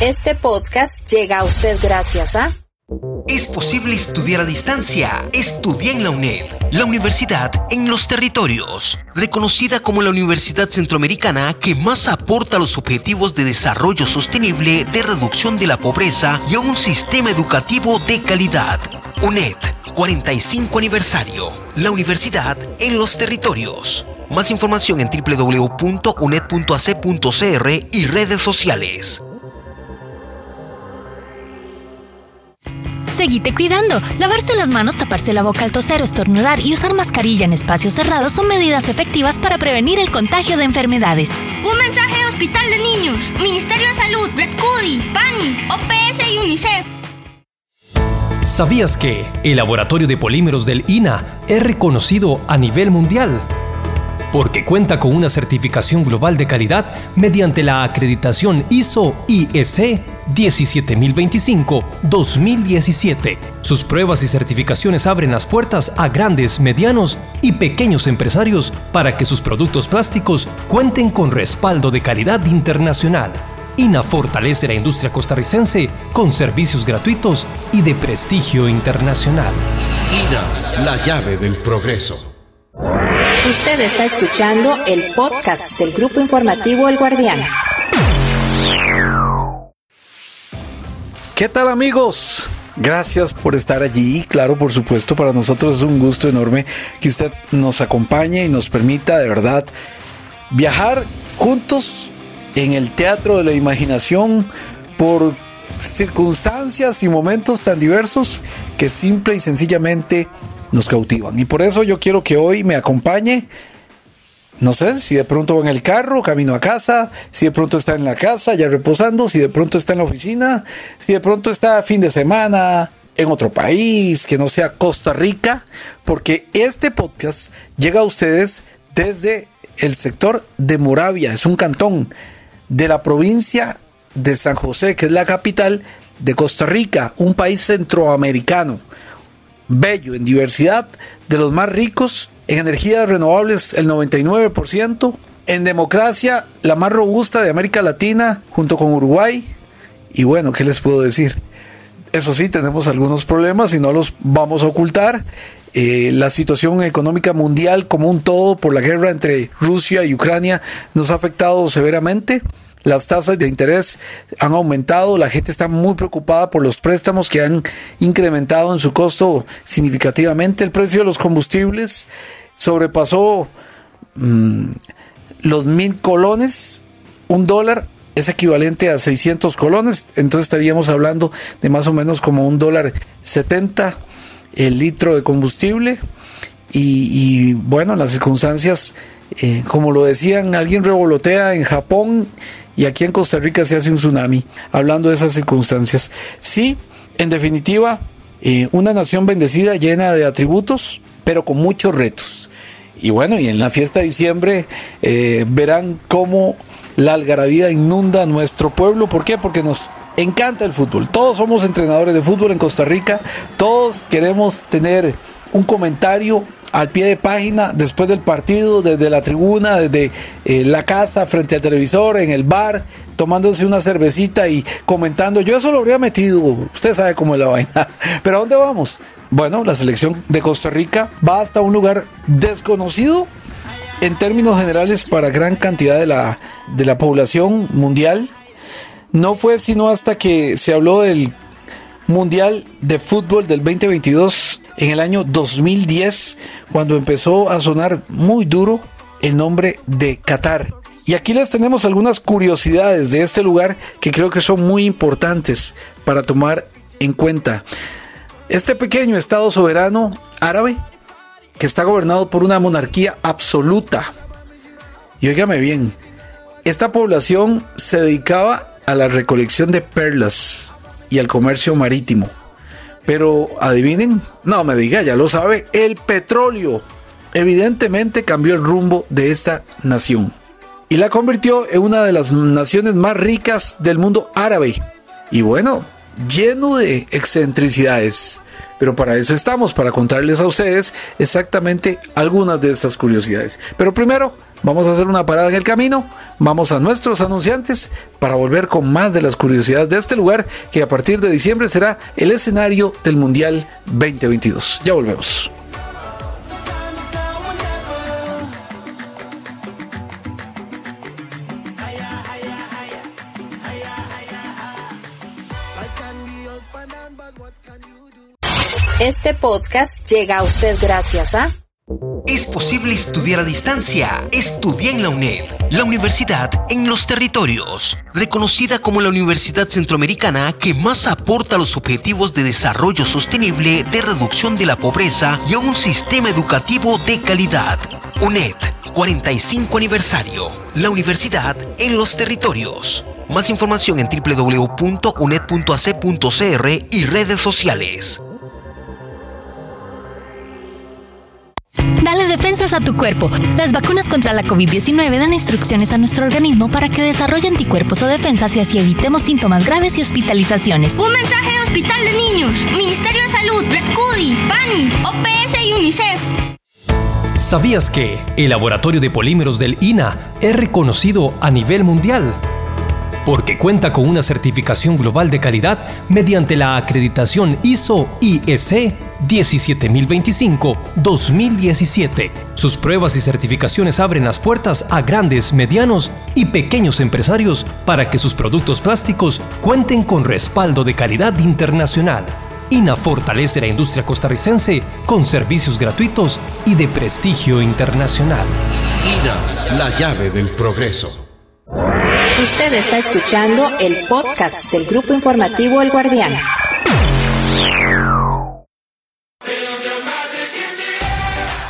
Este podcast llega a usted gracias a... Es posible estudiar a distancia. Estudia en la UNED, la universidad en los territorios, reconocida como la universidad centroamericana que más aporta a los objetivos de desarrollo sostenible, de reducción de la pobreza y a un sistema educativo de calidad. UNED, 45 aniversario. La universidad en los territorios. Más información en www.uned.ac.cr y redes sociales. Seguite cuidando. Lavarse las manos, taparse la boca al toser o estornudar y usar mascarilla en espacios cerrados son medidas efectivas para prevenir el contagio de enfermedades. Un mensaje de Hospital de Niños, Ministerio de Salud, Red Cudi, PANI, OPS y UNICEF. ¿Sabías que el laboratorio de polímeros del INA es reconocido a nivel mundial? Porque cuenta con una certificación global de calidad mediante la acreditación ISO IEC 17025-2017. Sus pruebas y certificaciones abren las puertas a grandes, medianos y pequeños empresarios para que sus productos plásticos cuenten con respaldo de calidad internacional. INA fortalece la industria costarricense con servicios gratuitos y de prestigio internacional. INA, la llave del progreso. Usted está escuchando el podcast del Grupo Informativo El Guardián. ¿Qué tal amigos? Gracias por estar allí. Claro, por supuesto, para nosotros es un gusto enorme que usted nos acompañe y nos permita de verdad viajar juntos en el teatro de la imaginación por circunstancias y momentos tan diversos que simple y sencillamente nos cautivan. Y por eso yo quiero que hoy me acompañe. No sé si de pronto va en el carro, camino a casa, si de pronto está en la casa ya reposando, si de pronto está en la oficina, si de pronto está fin de semana en otro país, que no sea Costa Rica, porque este podcast llega a ustedes desde el sector de Moravia, es un cantón de la provincia de San José, que es la capital de Costa Rica, un país centroamericano bello en diversidad, de los más ricos, en energías renovables el 99%, en democracia la más robusta de América Latina junto con Uruguay. Y bueno, ¿qué les puedo decir? Eso sí, tenemos algunos problemas y no los vamos a ocultar. Eh, la situación económica mundial como un todo por la guerra entre Rusia y Ucrania nos ha afectado severamente. Las tasas de interés han aumentado, la gente está muy preocupada por los préstamos que han incrementado en su costo significativamente. El precio de los combustibles sobrepasó mm, los mil colones, un dólar es equivalente a 600 colones, entonces estaríamos hablando de más o menos como un dólar 70 el litro de combustible. Y, bueno, las circunstancias, eh, como lo decían, alguien revolotea en Japón y aquí en Costa Rica se hace un tsunami, hablando de esas circunstancias. Sí, en definitiva, eh, una nación bendecida llena de atributos, pero con muchos retos. Y bueno, y en la fiesta de diciembre eh, verán cómo la algarabía inunda nuestro pueblo. ¿Por qué? Porque nos encanta el fútbol. Todos somos entrenadores de fútbol en Costa Rica. Todos queremos tener un comentario al pie de página después del partido, desde la tribuna, desde eh, la casa, frente al televisor, en el bar, tomándose una cervecita y comentando. Yo eso lo habría metido, usted sabe cómo es la vaina. Pero ¿a dónde vamos? Bueno, la selección de Costa Rica va hasta un lugar desconocido en términos generales para gran cantidad de la, de la población mundial. No fue sino hasta que se habló del Mundial de Fútbol del 2022 en el año 2010, cuando empezó a sonar muy duro el nombre de Qatar. Y aquí les tenemos algunas curiosidades de este lugar que creo que son muy importantes para tomar en cuenta. Este pequeño estado soberano árabe, que está gobernado por una monarquía absoluta. Y óigame bien, esta población se dedicaba a la recolección de perlas y al comercio marítimo. Pero adivinen, no me diga, ya lo sabe, el petróleo evidentemente cambió el rumbo de esta nación y la convirtió en una de las naciones más ricas del mundo árabe. Y bueno, lleno de excentricidades. Pero para eso estamos, para contarles a ustedes exactamente algunas de estas curiosidades. Pero primero, Vamos a hacer una parada en el camino, vamos a nuestros anunciantes para volver con más de las curiosidades de este lugar que a partir de diciembre será el escenario del Mundial 2022. Ya volvemos. Este podcast llega a usted gracias a... Es posible estudiar a distancia. Estudia en la UNED, la universidad en los territorios, reconocida como la universidad centroamericana que más aporta a los objetivos de desarrollo sostenible, de reducción de la pobreza y a un sistema educativo de calidad. UNED, 45 aniversario. La universidad en los territorios. Más información en www.uned.ac.cr y redes sociales. Dale defensas a tu cuerpo. Las vacunas contra la COVID-19 dan instrucciones a nuestro organismo para que desarrolle anticuerpos o defensas y así evitemos síntomas graves y hospitalizaciones. Un mensaje de Hospital de Niños, Ministerio de Salud, Red Cudi, PANI, OPS y UNICEF. ¿Sabías que el laboratorio de polímeros del INA es reconocido a nivel mundial? Porque cuenta con una certificación global de calidad mediante la acreditación ISO IEC 17025-2017. Sus pruebas y certificaciones abren las puertas a grandes, medianos y pequeños empresarios para que sus productos plásticos cuenten con respaldo de calidad internacional. INA fortalece la industria costarricense con servicios gratuitos y de prestigio internacional. INA, la llave del progreso. Usted está escuchando el podcast del grupo informativo El Guardián.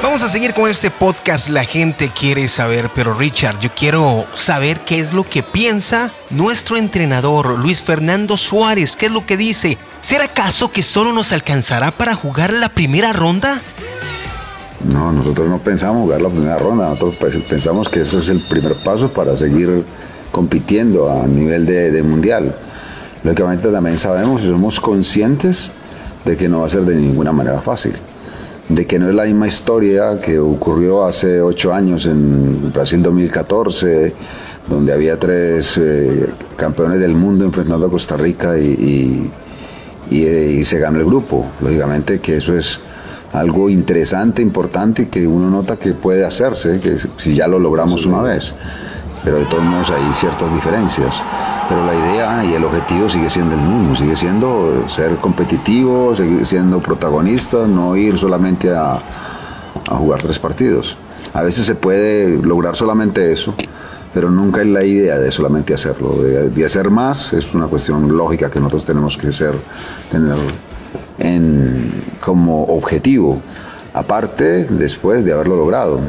Vamos a seguir con este podcast. La gente quiere saber, pero Richard, yo quiero saber qué es lo que piensa nuestro entrenador Luis Fernando Suárez. ¿Qué es lo que dice? ¿Será acaso que solo nos alcanzará para jugar la primera ronda? No, nosotros no pensamos jugar la primera ronda. Nosotros pues, pensamos que ese es el primer paso para seguir compitiendo a nivel de, de mundial. Lógicamente también sabemos y somos conscientes de que no va a ser de ninguna manera fácil de que no es la misma historia que ocurrió hace ocho años en Brasil 2014, donde había tres eh, campeones del mundo enfrentando a Costa Rica y, y, y, se ganó el grupo. Lógicamente que eso es algo interesante, importante y que uno nota que puede hacerse, que si ya lo logramos una vez pero de todos modos hay ciertas diferencias. Pero la idea y el objetivo sigue siendo el mismo, sigue siendo ser competitivo, seguir siendo protagonista, no ir solamente a, a jugar tres partidos. A veces se puede lograr solamente eso, pero nunca es la idea de solamente hacerlo. De, de, hacer más es una cuestión lógica que nosotros tenemos que ser, tener en, como objetivo, aparte después de haberlo logrado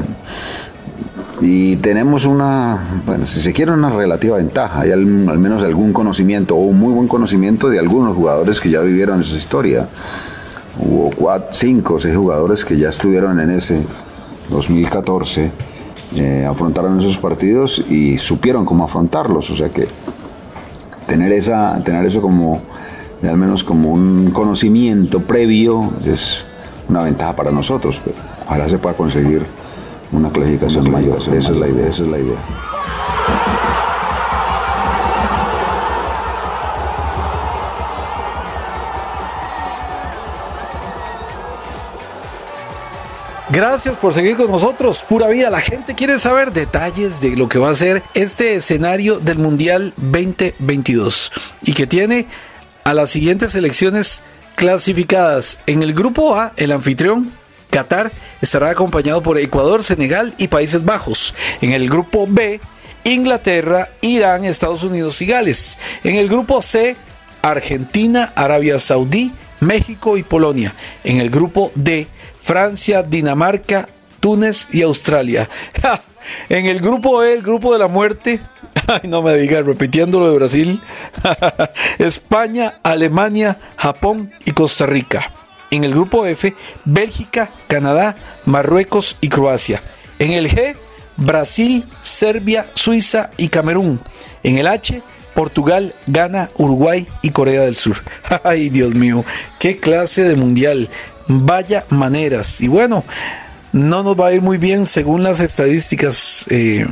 y tenemos una, bueno, si se quiere, una relativa ventaja. Hay al, al, menos algún conocimiento o un muy buen conocimiento de algunos jugadores que ya vivieron esa historia. Hubo cuatro, cinco o seis jugadores que ya estuvieron en ese 2014, eh, afrontaron esos partidos y supieron cómo afrontarlos. O sea que tener, esa, tener eso como, al menos como un conocimiento previo, es una ventaja para nosotros. Pero ojalá se pueda conseguir una clasificación una mayor. Esa es la idea, esa es la idea. Gracias por seguir con nosotros. Pura vida, la gente quiere saber detalles de lo que va a ser este escenario del Mundial 2022 y que tiene a las siguientes selecciones clasificadas. En el grupo A, el anfitrión Qatar estará acompañado por Ecuador, Senegal y Países Bajos. En el grupo B, Inglaterra, Irán, Estados Unidos y Gales. En el grupo C, Argentina, Arabia Saudí, México y Polonia. En el grupo D, Francia, Dinamarca, Túnez y Australia. En el grupo E, el grupo de la muerte, ay, no me digas, repitiendo lo de Brasil, España, Alemania, Japón y Costa Rica. En el grupo F, Bélgica, Canadá, Marruecos y Croacia. En el G, Brasil, Serbia, Suiza y Camerún. En el H, Portugal, Ghana, Uruguay y Corea del Sur. Ay, Dios mío, qué clase de mundial. Vaya maneras. Y bueno, no nos va a ir muy bien según las estadísticas. eh,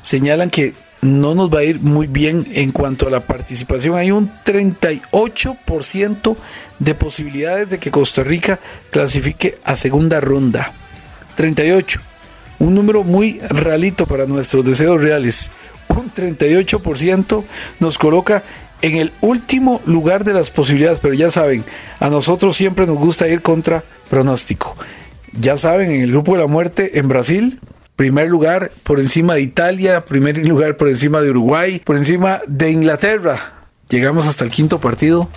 señalan que no nos va a ir muy bien en cuanto a la participación. Hay un 38% de posibilidades de que Costa Rica clasifique a segunda ronda. 38. Un número muy realito para nuestros deseos reales. Un 38% nos coloca en el último lugar de las posibilidades, pero ya saben, a nosotros siempre nos gusta ir contra pronóstico. Ya saben, en el grupo de la muerte en Brasil, primer lugar por encima de Italia, primer lugar por encima de Uruguay, por encima de Inglaterra. Llegamos hasta el quinto partido,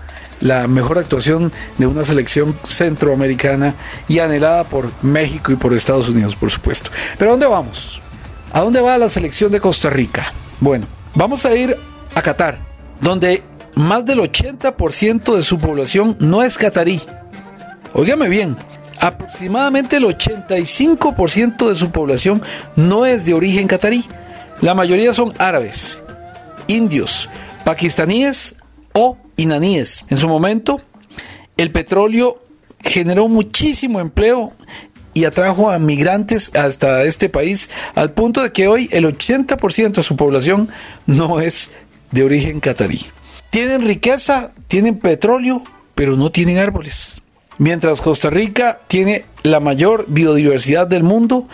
la mejor actuación de una selección centroamericana y anhelada por México y por Estados Unidos, por supuesto. Pero ¿a dónde vamos? ¿A dónde va la selección de Costa Rica? Bueno, vamos a ir a Qatar, donde más del 80% de su población no es catarí. Óigame bien, aproximadamente el 85% de su población no es de origen catarí. La mayoría son árabes, indios, pakistaníes o iraníes. En su momento, el petróleo generó muchísimo empleo y atrajo a migrantes hasta este país al punto de que hoy el 80% de su población no es de origen catarí. Tienen riqueza, tienen petróleo, pero no tienen árboles. Mientras Costa Rica tiene la mayor biodiversidad del mundo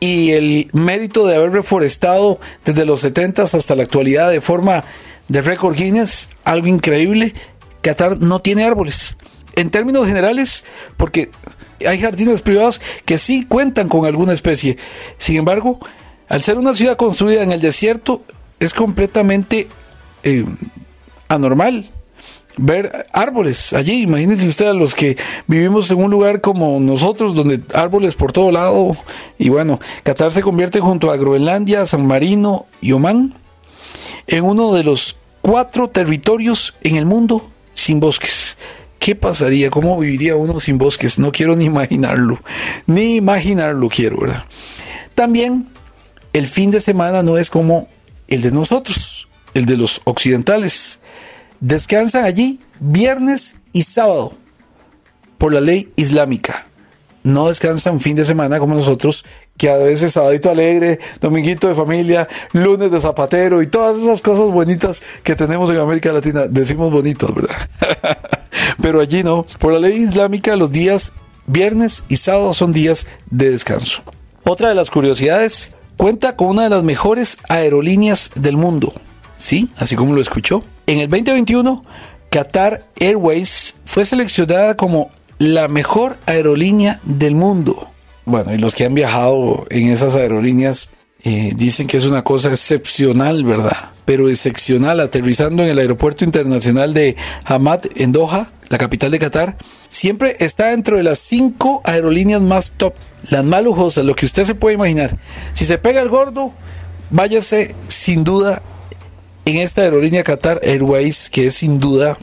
y el mérito de haber reforestado desde los 70 hasta la actualidad de forma de récord Guinness, algo increíble, Qatar no tiene árboles. En términos generales, porque hay jardines privados que sí cuentan con alguna especie. Sin embargo, al ser una ciudad construida en el desierto, es completamente eh, anormal ver árboles allí. Imagínense ustedes los que vivimos en un lugar como nosotros, donde árboles por todo lado. Y bueno, Qatar se convierte junto a Groenlandia, San Marino y Omán en uno de los cuatro territorios en el mundo sin bosques. ¿Qué pasaría? ¿Cómo viviría uno sin bosques? No quiero ni imaginarlo. Ni imaginarlo quiero, ¿verdad? También el fin de semana no es como el de nosotros, el de los occidentales. Descansan allí viernes y sábado por la ley islámica. No descansan fin de semana como nosotros, que a veces sabadito alegre, dominguito de familia, lunes de zapatero y todas esas cosas bonitas que tenemos en América Latina. Decimos bonitos, ¿verdad? Pero allí no. Por la ley islámica los días viernes y sábado son días de descanso. Otra de las curiosidades, cuenta con una de las mejores aerolíneas del mundo. Sí, así como lo escuchó. En el 2021, Qatar Airways fue seleccionada como la mejor aerolínea del mundo. Bueno, y los que han viajado en esas aerolíneas eh, dicen que es una cosa excepcional, ¿verdad? Pero excepcional, aterrizando en el aeropuerto internacional de Hamad en Doha, la capital de Qatar, siempre está dentro de las cinco aerolíneas más top, las más lujosas, lo que usted se puede imaginar. Si se pega el gordo, váyase sin duda en esta aerolínea Qatar Airways, que es sin duda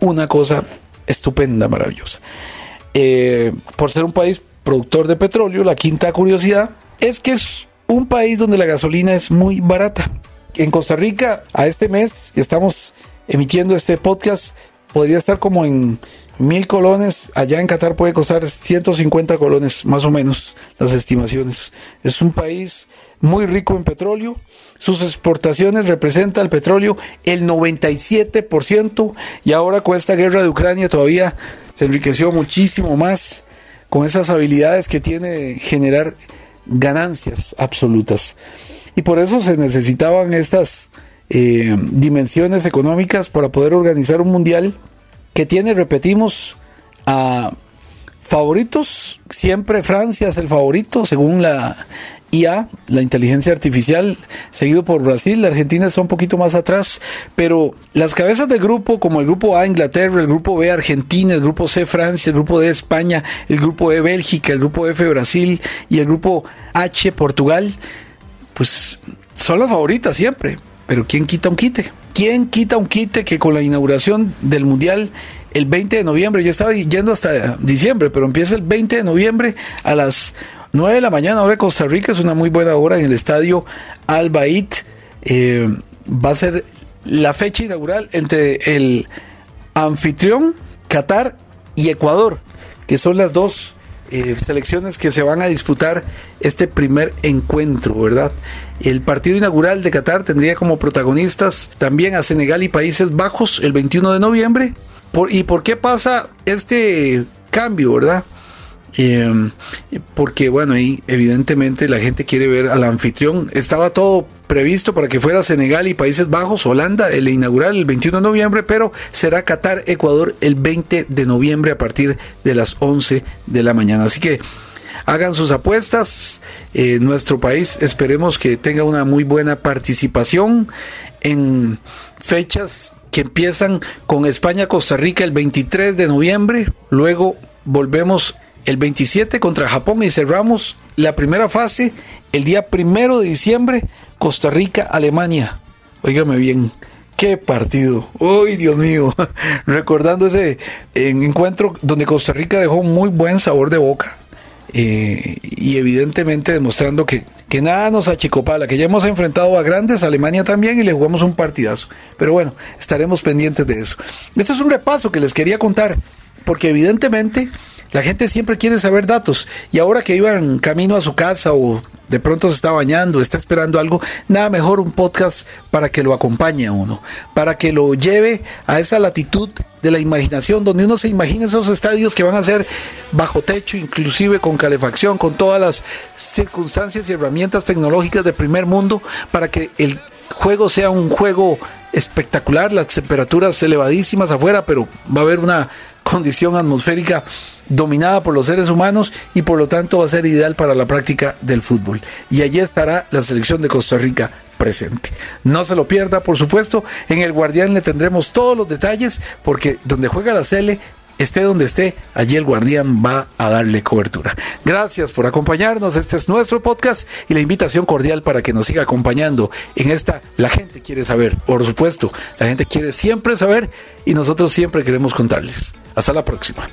una cosa estupenda, maravillosa. Eh, por ser un país productor de petróleo, la quinta curiosidad es que es un país donde la gasolina es muy barata. En Costa Rica, a este mes que estamos emitiendo este podcast, podría estar como en mil colones. Allá en Qatar puede costar 150 colones, más o menos, las estimaciones. Es un país muy rico en petróleo. Sus exportaciones representan el petróleo el 97% y ahora con esta guerra de Ucrania todavía se enriqueció muchísimo más con esas habilidades que tiene de generar ganancias absolutas. Y por eso se necesitaban estas eh, dimensiones económicas para poder organizar un mundial que tiene, repetimos, a favoritos. Siempre Francia es el favorito, según la IA, la inteligencia artificial, seguido por Brasil, la Argentina está un poquito más atrás, pero las cabezas de grupo, como el grupo A Inglaterra, el grupo B Argentina, el grupo C Francia, el grupo D España, el grupo E Bélgica, el grupo F Brasil y el grupo H Portugal, pues son las favoritas siempre, pero ¿quién quita un quite? ¿Quién quita un quite que con la inauguración del Mundial el 20 de noviembre, yo estaba yendo hasta diciembre, pero empieza el 20 de noviembre a las 9 de la mañana, hora de Costa Rica, es una muy buena hora en el estadio Al Bait. Eh, va a ser la fecha inaugural entre el anfitrión, Qatar y Ecuador, que son las dos eh, selecciones que se van a disputar este primer encuentro, ¿verdad? El partido inaugural de Qatar tendría como protagonistas también a Senegal y Países Bajos el 21 de noviembre. ¿Y por qué pasa este cambio, verdad? Eh, porque bueno, ahí evidentemente la gente quiere ver al anfitrión. Estaba todo previsto para que fuera Senegal y Países Bajos, Holanda, el inaugural el 21 de noviembre, pero será Qatar, Ecuador el 20 de noviembre a partir de las 11 de la mañana. Así que hagan sus apuestas. en nuestro país esperemos que tenga una muy buena participación en fechas que empiezan con España-Costa Rica el 23 de noviembre. Luego volvemos el 27 contra Japón y cerramos la primera fase el día primero de diciembre, Costa Rica, Alemania. Óigame bien, qué partido. Uy, Dios mío. Recordando ese encuentro donde Costa Rica dejó muy buen sabor de boca. Eh, y evidentemente demostrando que, que nada nos achicopala, que ya hemos enfrentado a grandes, Alemania también, y le jugamos un partidazo. Pero bueno, estaremos pendientes de eso. Esto es un repaso que les quería contar, porque evidentemente la gente siempre quiere saber datos. Y ahora que iban camino a su casa o de pronto se está bañando, está esperando algo, nada mejor un podcast para que lo acompañe a uno, para que lo lleve a esa latitud de la imaginación, donde uno se imagina esos estadios que van a ser bajo techo, inclusive con calefacción, con todas las circunstancias y herramientas tecnológicas de primer mundo, para que el juego sea un juego espectacular, las temperaturas elevadísimas afuera, pero va a haber una condición atmosférica dominada por los seres humanos y por lo tanto va a ser ideal para la práctica del fútbol. Y allí estará la selección de Costa Rica presente. No se lo pierda, por supuesto. En el Guardián le tendremos todos los detalles porque donde juega la Cele esté donde esté, allí el guardián va a darle cobertura. Gracias por acompañarnos, este es nuestro podcast y la invitación cordial para que nos siga acompañando en esta La gente quiere saber, por supuesto, la gente quiere siempre saber y nosotros siempre queremos contarles. Hasta la próxima.